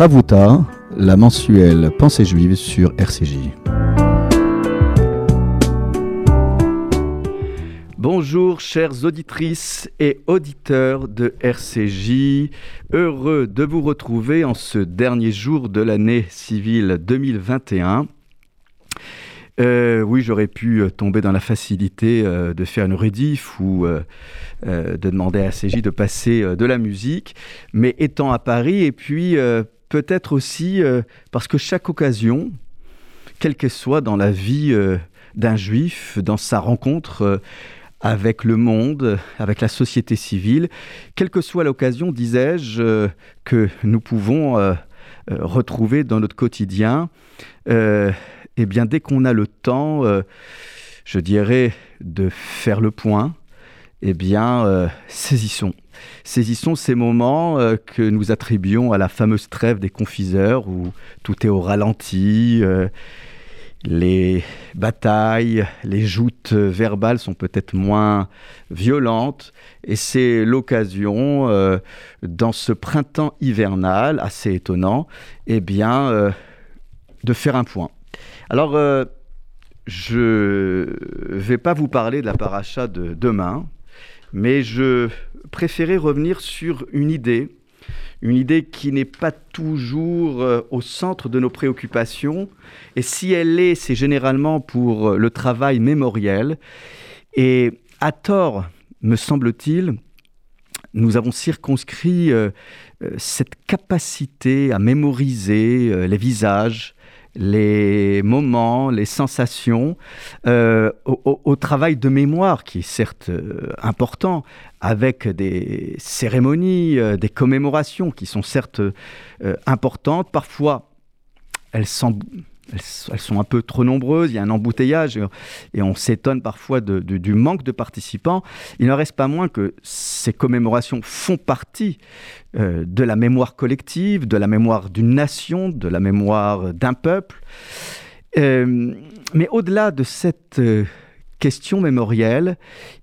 Ravuta, la mensuelle Pensée juive sur RCJ. Bonjour chères auditrices et auditeurs de RCJ, heureux de vous retrouver en ce dernier jour de l'année civile 2021. Euh, oui, j'aurais pu euh, tomber dans la facilité euh, de faire une rediff ou de demander à RCJ de passer de la musique, mais étant à Paris et puis peut-être aussi parce que chaque occasion, quelle qu'elle soit dans la vie d'un juif, dans sa rencontre, avec le monde, avec la société civile, quelle que soit l'occasion, disais-je, euh, que nous pouvons euh, euh, retrouver dans notre quotidien, eh bien, dès qu'on a le temps, je dirais, de faire le point, eh bien, saisissons. Saisissons ces moments que nous attribuons à la fameuse trêve des confiseurs où tout est au ralenti les batailles, les joutes verbales sont peut-être moins violentes et c'est l'occasion, euh, dans ce printemps hivernal assez étonnant, eh bien, euh, de faire un point. Alors, euh, je ne vais pas vous parler de la paracha de demain, mais je préférais revenir sur une idée une idée qui n'est pas toujours euh, au centre de nos préoccupations. Et si elle est, c'est généralement pour euh, le travail mémoriel. Et à tort, me semble-t-il, nous avons circonscrit euh, cette capacité à mémoriser les visages, les moments, les sensations, euh, au, travail de mémoire qui est certes euh, important, avec des cérémonies, euh, des commémorations qui sont certes importantes. Parfois, elles, elles, sont un peu trop nombreuses, il y a un embouteillage et, on s'étonne parfois du manque de participants. Il ne reste pas moins que ces commémorations font partie euh, de la mémoire collective, de la mémoire d'une nation, de la mémoire d'un peuple. Euh, mais au-delà de cette euh, question mémorielle,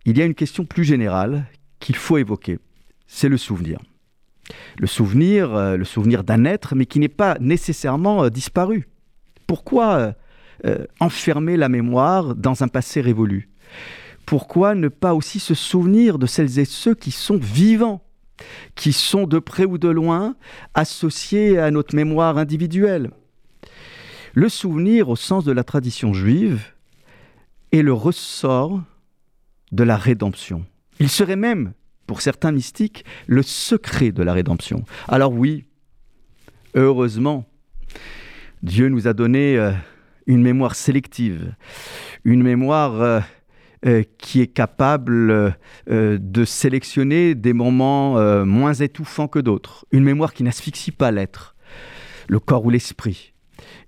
il y a une question plus générale qu'il faut évoquer. C'est le souvenir. Le souvenir, le souvenir d'un être, mais qui n'est pas nécessairement disparu. Pourquoi euh, euh, enfermer la mémoire dans un passé révolu? Pourquoi ne pas aussi se souvenir de celles et ceux qui sont vivants, qui sont de près ou de loin associés à notre mémoire individuelle? Le souvenir, au sens de la tradition juive, est le ressort de la rédemption. Il serait même, pour certains mystiques, le secret de la rédemption. Alors oui, heureusement, Dieu nous a donné euh, une mémoire sélective, une mémoire euh, euh, qui est capable de sélectionner des moments moins étouffants que d'autres, une mémoire qui n'asphyxie pas l'être, le corps ou l'esprit.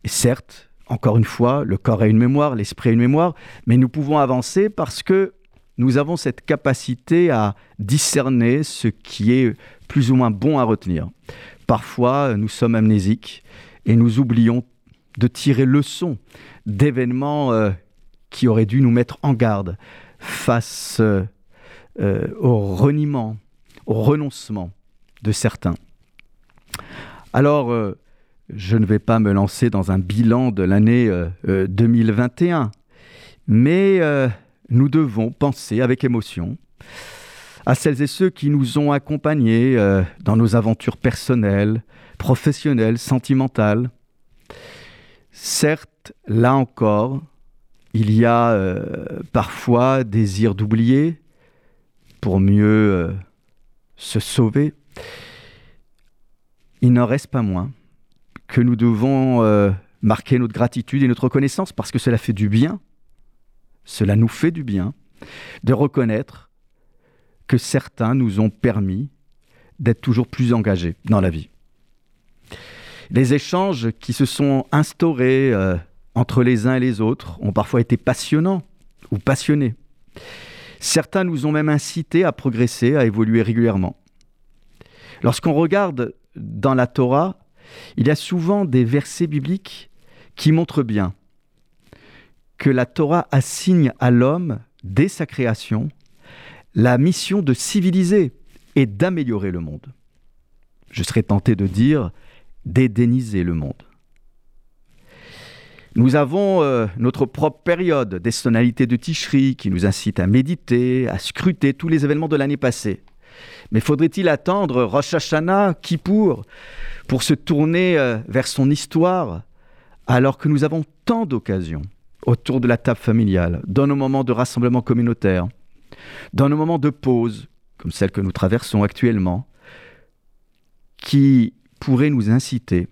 Et certes, encore une fois, le corps a une mémoire, l'esprit a une mémoire, mais nous pouvons avancer parce que nous avons cette capacité à discerner ce qui est plus ou moins bon à retenir. Parfois, nous sommes amnésiques et nous oublions de tirer leçon d'événements euh, qui auraient dû nous mettre en garde face euh, euh, au reniement, au renoncement de certains. Alors, je ne vais pas me lancer dans un bilan de l'année 2021, mais nous devons penser avec émotion à celles et ceux qui nous ont accompagnés dans nos aventures personnelles, professionnelle, sentimentale. Certes, là encore, il y a euh, parfois désir d'oublier pour mieux euh, se sauver. Il n'en reste pas moins que nous devons euh, marquer notre gratitude et notre reconnaissance parce que cela fait du bien, cela nous fait du bien de reconnaître que certains nous ont permis d'être toujours plus engagés dans la vie les échanges qui se sont instaurés euh, entre les uns et les autres ont parfois été passionnants ou passionnés. Certains nous ont même incités à progresser, à évoluer régulièrement. Lorsqu'on regarde dans la Torah, il y a souvent des versets bibliques qui montrent bien que la Torah assigne à l'homme, dès sa création, la mission de civiliser et d'améliorer le monde. Je serais tenté de dire d'édéniser le monde. Nous avons euh, notre propre période des sonalités de Ticherie qui nous incite à méditer, à scruter tous les événements de l'année passée. Mais faudrait-il attendre Rosh Hashanah, Kippour, pour se tourner euh, vers son histoire, alors que nous avons tant d'occasions autour de la table familiale, dans nos moments de rassemblement communautaire, dans nos moments de pause, comme celle que nous traversons actuellement, qui pourraient nous inciter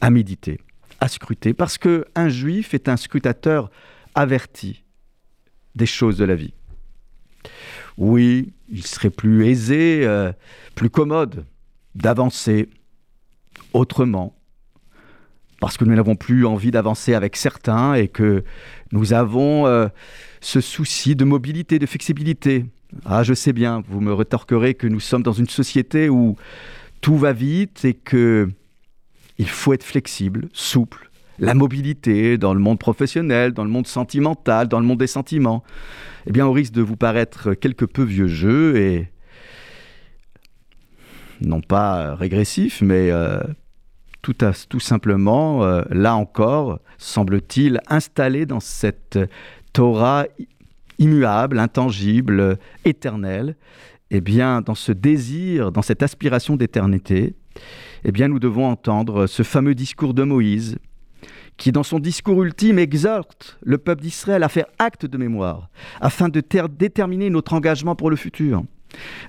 à méditer à scruter, parce qu'un juif est un scrutateur averti des choses de la vie. Oui, il serait plus aisé, euh, plus commode d'avancer autrement, parce que nous n'avons plus envie d'avancer avec certains et que nous avons euh, ce souci de mobilité, de flexibilité. Ah, je sais bien, vous me rétorquerez que nous sommes dans une société où tout va vite et que il faut être flexible, souple. La mobilité dans le monde professionnel, dans le monde sentimental, dans le monde des sentiments. Eh bien, au risque de vous paraître quelque peu vieux jeu et non pas régressif, mais euh, tout, simplement, euh, là encore, semble-t-il, installé dans cette Torah immuable, intangible, éternelle, eh bien, dans ce désir, dans cette aspiration d'éternité, eh bien, nous devons entendre ce fameux discours de Moïse, qui, dans son discours ultime, exhorte le peuple d'Israël à faire acte de mémoire, afin de déterminer notre engagement pour le futur.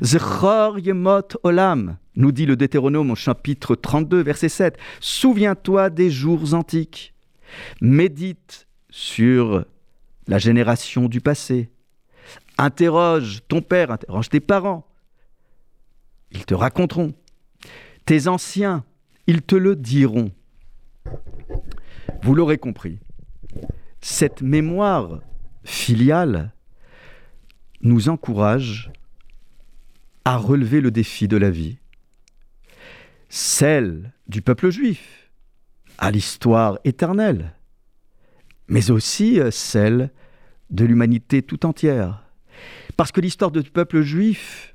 Yemot olam, nous dit le Deutéronome au chapitre 32, verset 7. Souviens-toi des jours antiques. Médite sur la génération du passé. Interroge ton père, interroge tes parents. Ils te raconteront. Tes anciens, ils te le diront. Vous l'aurez compris, cette mémoire filiale nous encourage à relever le défi de la vie, celle du peuple juif, à l'histoire éternelle, mais aussi euh, celle de l'humanité tout entière. Parce que l'histoire du peuple juif,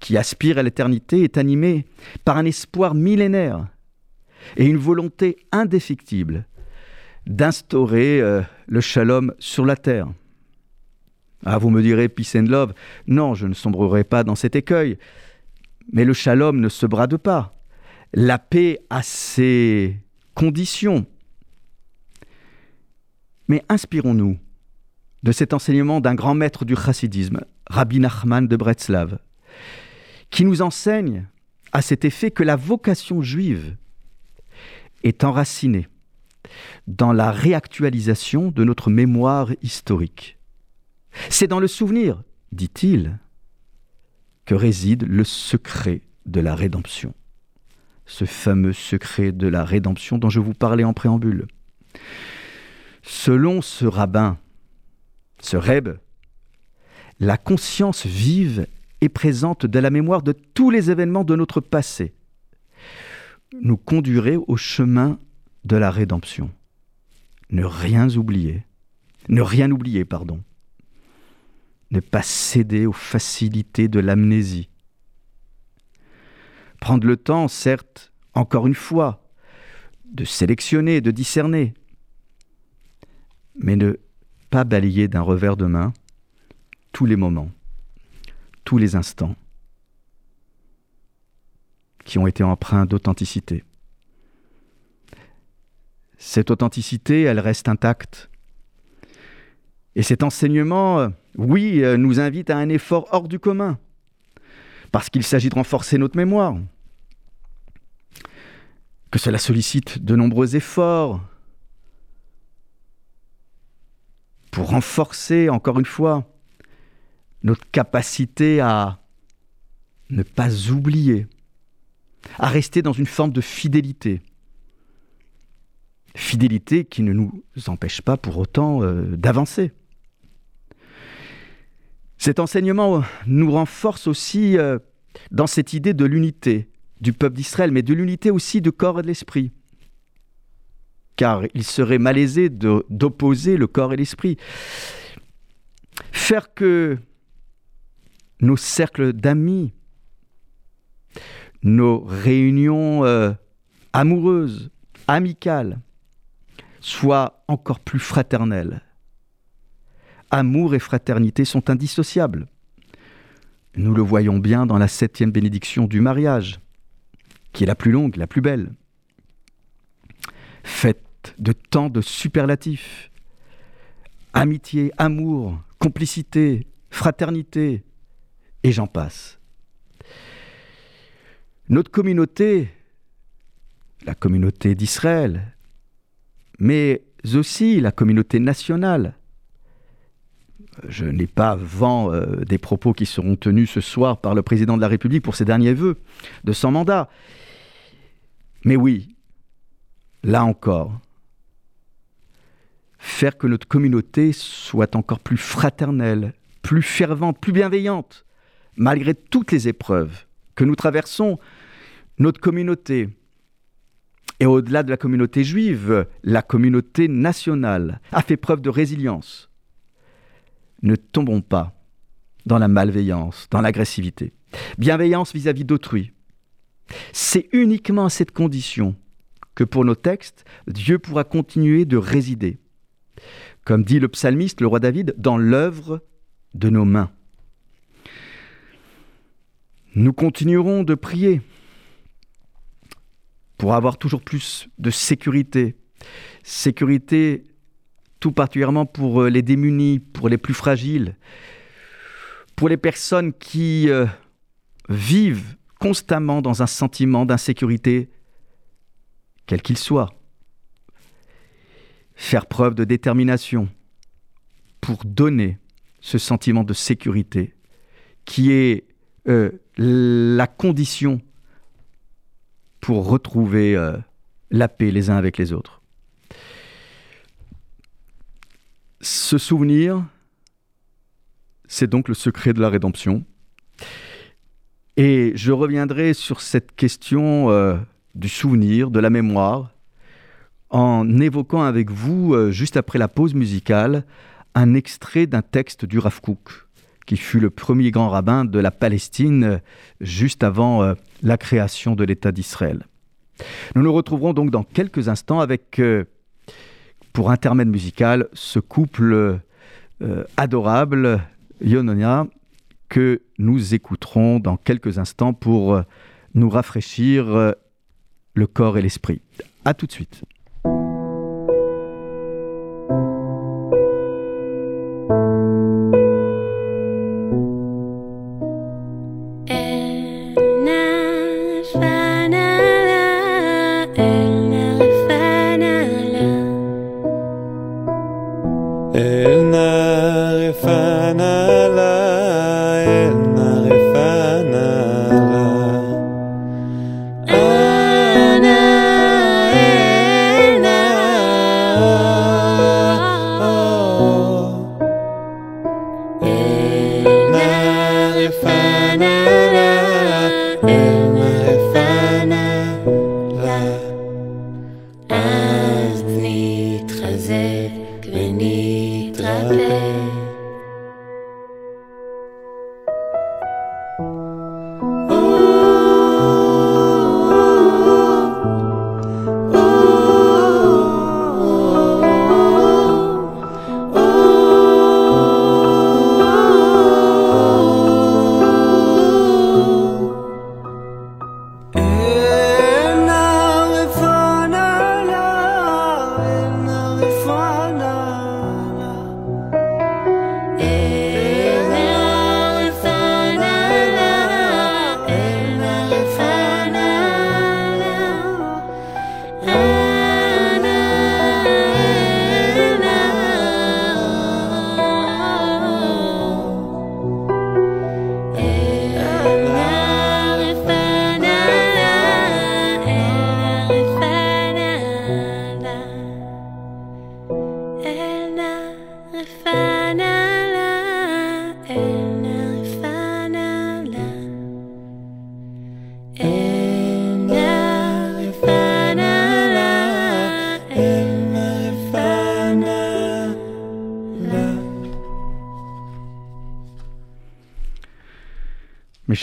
qui aspire à l'éternité, est animée par un espoir millénaire et une volonté indéfectible d'instaurer euh, le shalom sur la terre. Ah, vous me direz peace and love. Non, je ne sombrerai pas dans cet écueil. Mais le shalom ne se brade pas. La paix a ses conditions. Mais inspirons-nous de cet enseignement d'un grand maître du chassidisme, Rabbi Nachman de Bretzlav, qui nous enseigne à cet effet que la vocation juive est enraciné dans la réactualisation de notre mémoire historique. C'est dans le souvenir, dit-il, que réside le secret de la rédemption. Ce fameux secret de la rédemption dont je vous parlais en préambule. Selon ce rabbin, ce Reb, la conscience vive et présente de la mémoire de tous les événements de notre passé nous conduirait au chemin de la rédemption. Ne rien oublier. Ne rien oublier, pardon. Ne pas céder aux facilités de l'amnésie. Prendre le temps, certes, encore une fois, de sélectionner, de discerner, mais ne pas balayer d'un revers de main tous les moments, tous les instants qui ont été empreints d'authenticité. Cette authenticité, elle reste intacte. Et cet enseignement, euh, oui, euh, nous invite à un effort hors du commun, parce qu'il s'agit de renforcer notre mémoire, que cela sollicite de nombreux efforts pour renforcer, encore une fois, notre capacité à ne pas oublier, à rester dans une forme de fidélité. Fidélité qui ne nous empêche pas pour autant euh, d'avancer. Cet enseignement nous renforce aussi euh, dans cette idée de l'unité du peuple d'Israël, mais de l'unité aussi de corps et de l'esprit. Car il serait malaisé d'opposer le corps et l'esprit. Faire que nos cercles d'amis, nos réunions euh, amoureuse, amicale, soit encore plus fraternelle. Amour et fraternité sont indissociables. Nous le voyons bien dans la septième bénédiction du mariage, qui est la plus longue, la plus belle. Faite de tant de superlatifs. Amitié, amour, complicité, fraternité, et j'en passe. Notre communauté, la communauté d'Israël, mais aussi la communauté nationale, je n'ai pas vent euh, des propos qui seront tenus ce soir par le président de la République pour ses derniers vœux de son mandat. Mais oui, là encore, faire que notre communauté soit encore plus fraternelle, plus fervente, plus bienveillante, malgré toutes les épreuves que nous traversons, notre communauté, et au-delà de la communauté juive, la communauté nationale a fait preuve de résilience ne tombons pas dans la malveillance, dans l'agressivité. Bienveillance vis-à-vis d'autrui. C'est uniquement à cette condition que pour nos textes, Dieu pourra continuer de résider. Comme dit le psalmiste, le roi David, dans l'œuvre de nos mains. Nous continuerons de prier pour avoir toujours plus de sécurité. Sécurité tout particulièrement pour euh, les démunis, pour les plus fragiles, pour les personnes qui euh, vivent constamment dans un sentiment d'insécurité, quel qu'il soit. Faire preuve de détermination pour donner ce sentiment de sécurité qui est euh, la condition pour retrouver la paix les uns avec les autres. Ce souvenir, c'est donc le secret de la rédemption. Et je reviendrai sur cette question euh, du souvenir, de la mémoire, en évoquant avec vous, euh, juste après la pause musicale, un extrait d'un texte du Rav Kook, qui fut le premier grand rabbin de la Palestine euh, juste avant la création de l'État d'Israël. Nous nous retrouverons donc dans quelques instants avec pour intermède musical ce couple euh, adorable, Yononia, que nous écouterons dans quelques instants pour euh, nous rafraîchir euh, le corps et l'esprit. A tout de suite.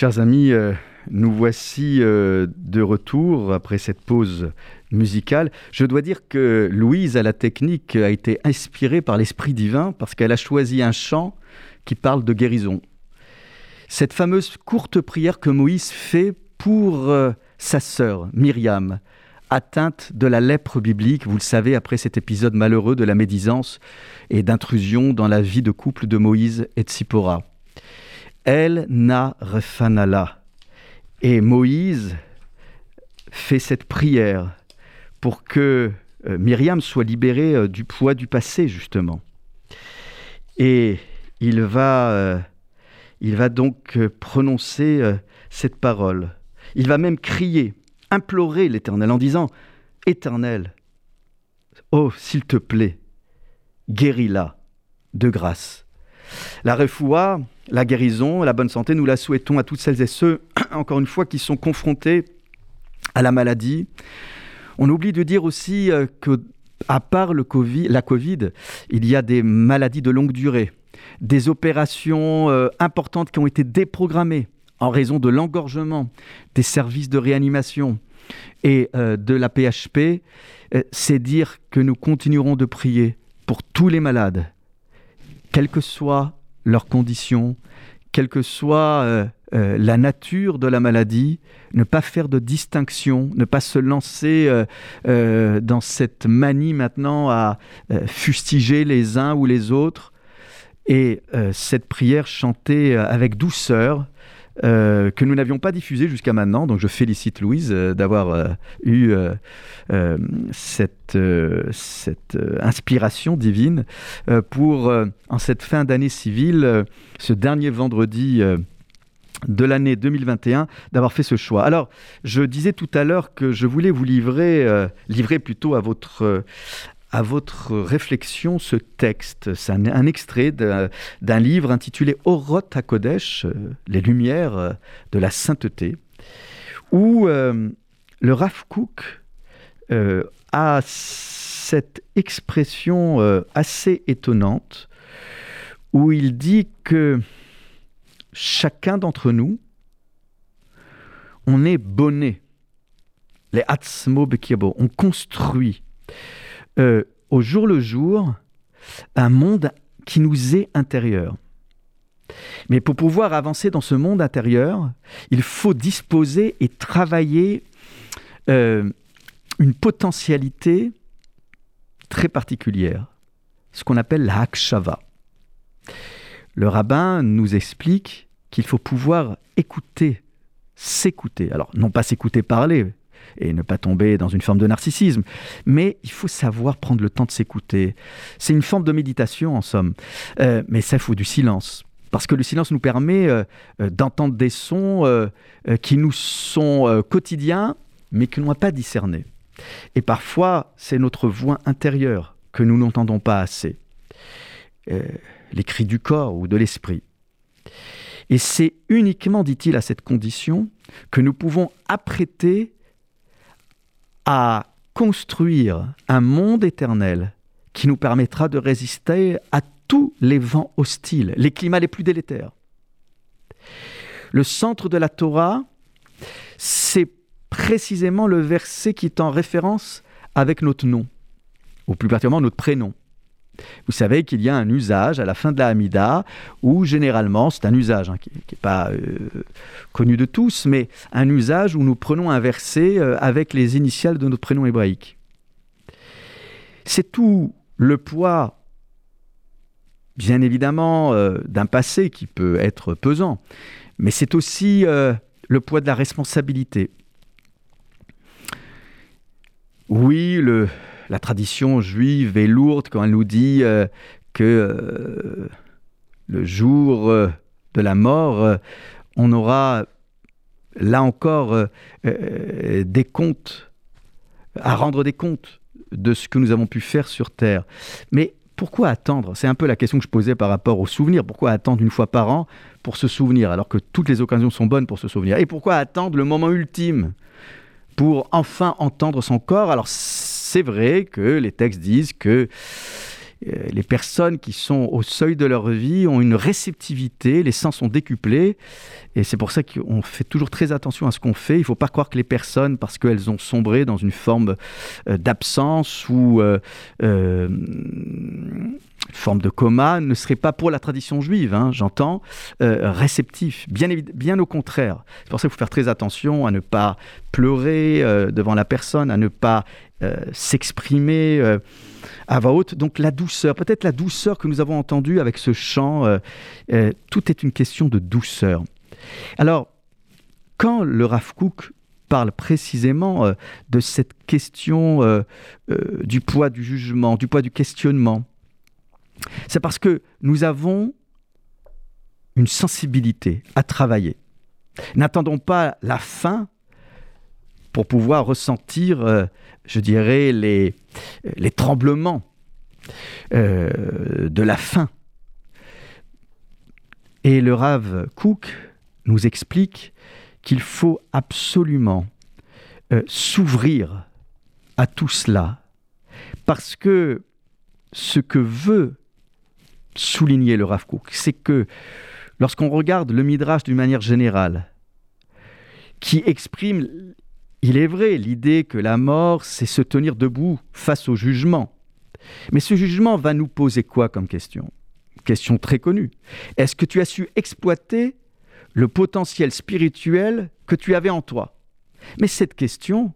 Chers amis, euh, nous voici euh, de retour après cette pause musicale. Je dois dire que Louise à la technique a été inspirée par l'Esprit divin parce qu'elle a choisi un chant qui parle de guérison. Cette fameuse courte prière que Moïse fait pour euh, sa sœur Myriam, atteinte de la lèpre biblique, vous le savez, après cet épisode malheureux de la médisance et d'intrusion dans la vie de couple de Moïse et de. Elle n'a refanala. Et Moïse fait cette prière pour que euh, Myriam soit libérée euh, du poids du passé, justement. Et il va, euh, il va donc prononcer cette parole. Il va même crier, implorer l'Éternel en disant, Éternel, oh, s'il te plaît, guéris-la de grâce. La refoua, la guérison, la bonne santé, nous la souhaitons à toutes celles et ceux, encore une fois, qui sont confrontés à la maladie. On oublie de dire aussi euh, que, à part la Covid, il y a des maladies de longue durée, des opérations euh, importantes qui ont été déprogrammées en raison de l'engorgement des services de réanimation et euh, de la PHP. C'est dire que nous continuerons de prier pour tous les malades, quelle que soit leurs conditions, quelle que soit euh, euh, la nature de la maladie, ne pas faire de distinction, ne pas se lancer euh, dans cette manie maintenant à fustiger les uns ou les autres. Et cette prière chantée avec douceur, euh, que nous n'avions pas diffusé jusqu'à maintenant. Donc je félicite Louise euh, d'avoir euh, eu cette, cette inspiration divine pour, en cette fin d'année civile, ce dernier vendredi de l'année 2021 d'avoir fait ce choix. Alors, je disais tout à l'heure que je voulais vous livrer, livrer plutôt à votre, à votre réflexion ce texte. C'est un, extrait d'un livre intitulé Oroth HaKodesh, euh, Les Lumières euh, de la Sainteté, où euh, le Rav Kook a cette expression assez étonnante, où il dit que chacun d'entre nous, on est bonné, les Atzmo Bekiabo, on construit euh, au jour le jour un monde qui nous est intérieur. Mais pour pouvoir avancer dans ce monde intérieur, il faut disposer et travailler euh, une potentialité très particulière, ce qu'on appelle la hakshava. Le rabbin nous explique qu'il faut pouvoir écouter, s'écouter. Alors, non pas s'écouter parler, et ne pas tomber dans une forme de narcissisme. Mais il faut savoir prendre le temps de s'écouter. C'est une forme de méditation en somme. Euh, mais ça, faut du silence. Parce que le silence nous permet euh, euh, d'entendre des sons qui nous sont quotidiens, mais que l'on n'a pas discernés. Et parfois, c'est notre voix intérieure que nous n'entendons pas assez. les cris du corps ou de l'esprit. Et c'est uniquement, dit-il, à cette condition que nous pouvons apprêter à construire un monde éternel qui nous permettra de résister à tous les vents hostiles, les climats les plus délétères. Le centre de la Torah, c'est précisément le verset qui est en référence avec notre nom, ou plus particulièrement notre prénom. Vous savez qu'il y a un usage à la fin de la Hamida où généralement, c'est un usage hein, qui n'est pas euh, connu de tous, mais un usage où nous prenons un verset euh, avec les initiales de notre prénom hébraïque. C'est tout le poids, bien évidemment, euh, d'un passé qui peut être pesant, mais c'est aussi le poids de la responsabilité. Oui, le, la tradition juive est lourde quand elle nous dit euh, que euh, le jour euh, de la mort, on aura là encore des comptes, à rendre des comptes de ce que nous avons pu faire sur Terre. Mais pourquoi attendre? C'est un peu la question que je posais par rapport au souvenir. Pourquoi attendre une fois par an pour se souvenir alors que toutes les occasions sont bonnes pour se souvenir? Et pourquoi attendre le moment ultime pour enfin entendre son corps? Alors c'est vrai que les textes disent que les personnes qui sont au seuil de leur vie ont une réceptivité, les sens sont décuplés, et c'est pour ça qu'on fait toujours très attention à ce qu'on fait. Il ne faut pas croire que les personnes, parce qu'elles ont sombré dans une forme d'absence ou forme de coma ne serait pas pour la tradition juive, hein, j'entends, euh, réceptif. Bien, bien au contraire. C'est pour ça qu'il faut faire très attention à ne pas pleurer euh, devant la personne, à ne pas euh, s'exprimer à voix haute. Donc la douceur, peut-être la douceur que nous avons entendue avec ce chant, tout est une question de douceur. Alors, quand le Rav parle précisément de cette question du poids du jugement, du poids du questionnement, c'est parce que nous avons une sensibilité à travailler. N'attendons pas la fin pour pouvoir ressentir, euh, je dirais, les, tremblements euh, de la faim. Et le Rav Cook nous explique qu'il faut absolument euh, s'ouvrir à tout cela, parce que ce que veut souligner le Rav c'est que lorsqu'on regarde le Midrash d'une manière générale, qui exprime, il est vrai, l'idée que la mort, c'est se tenir debout face au jugement. Mais ce jugement va nous poser quoi comme question? Question très connue. Est-ce que tu as su exploiter le potentiel spirituel que tu avais en toi? Mais cette question,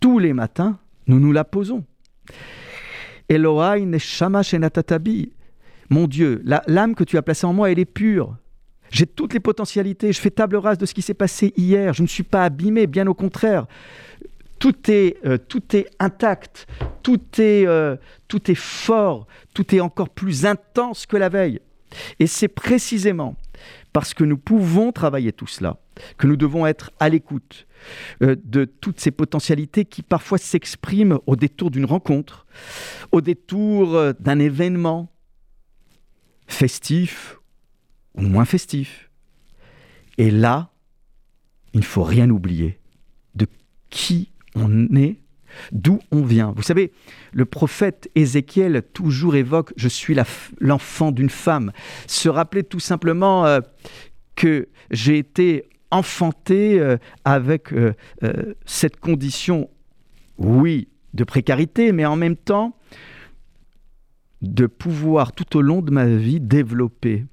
tous les matins, nous nous la posons. Elohai neshama shenatatabi. Mon Dieu, l'âme que tu as placée en moi, elle est pure. J'ai toutes les potentialités. Je fais table rase de ce qui s'est passé hier. Je ne suis pas abîmé, bien au contraire. Tout est, euh, tout est intact, tout est, euh, tout est fort, tout est encore plus intense que la veille. Et c'est précisément parce que nous pouvons travailler tout cela que nous devons être à l'écoute euh, de toutes ces potentialités qui parfois s'expriment au détour d'une rencontre, au détour d'un événement festif ou moins festif. Et là, il ne faut rien oublier de qui on est, d'où on vient. Vous savez, le prophète Ézéchiel toujours évoque Je suis l'enfant d'une femme. Se rappeler tout simplement euh, que j'ai été enfanté euh, avec euh, cette condition, oui, de précarité, mais en même temps de pouvoir tout au long de ma vie développer,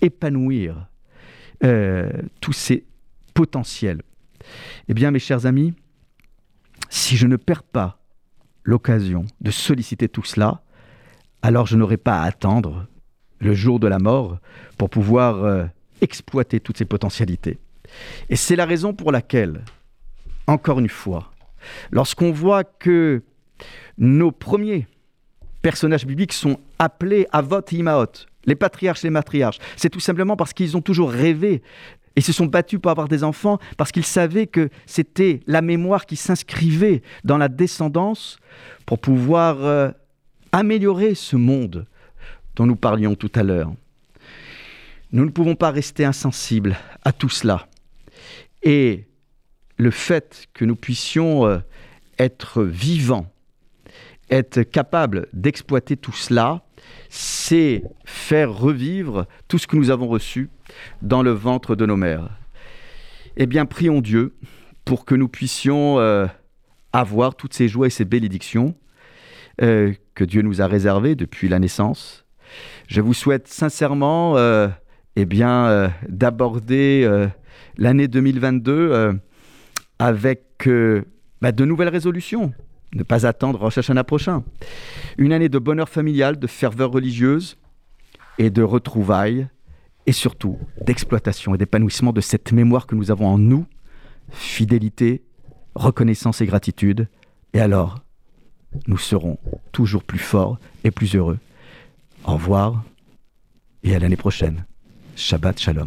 épanouir tous ces potentiels. Eh bien, mes chers amis, si je ne perds pas l'occasion de solliciter tout cela, alors je n'aurai pas à attendre le jour de la mort pour pouvoir exploiter toutes ces potentialités. Et c'est la raison pour laquelle, encore une fois, lorsqu'on voit que nos premiers personnages bibliques sont appelés Avot et Imaot, les patriarches les matriarches, c'est tout simplement parce qu'ils ont toujours rêvé et se sont battus pour avoir des enfants parce qu'ils savaient que c'était la mémoire qui s'inscrivait dans la descendance pour pouvoir euh, améliorer ce monde dont nous parlions tout à l'heure. Nous ne pouvons pas rester insensibles à tout cela. Et le fait que nous puissions euh, être vivants, être capables d'exploiter tout cela, c'est faire revivre tout ce que nous avons reçu dans le ventre de nos mères. Eh bien, prions Dieu pour que nous puissions euh, avoir toutes ces joies et ces bénédictions euh, que Dieu nous a réservées depuis la naissance. Je vous souhaite sincèrement eh bien, d'aborder l'année 2022 euh, avec euh, bah, de nouvelles résolutions. Ne pas attendre Rosh Hashanah prochain. Une année de bonheur familial, de ferveur religieuse et de retrouvailles et surtout d'exploitation et d'épanouissement de cette mémoire que nous avons en nous, fidélité, reconnaissance et gratitude. Et alors, nous serons toujours plus forts et plus heureux. Au revoir et à l'année prochaine. Shabbat Shalom.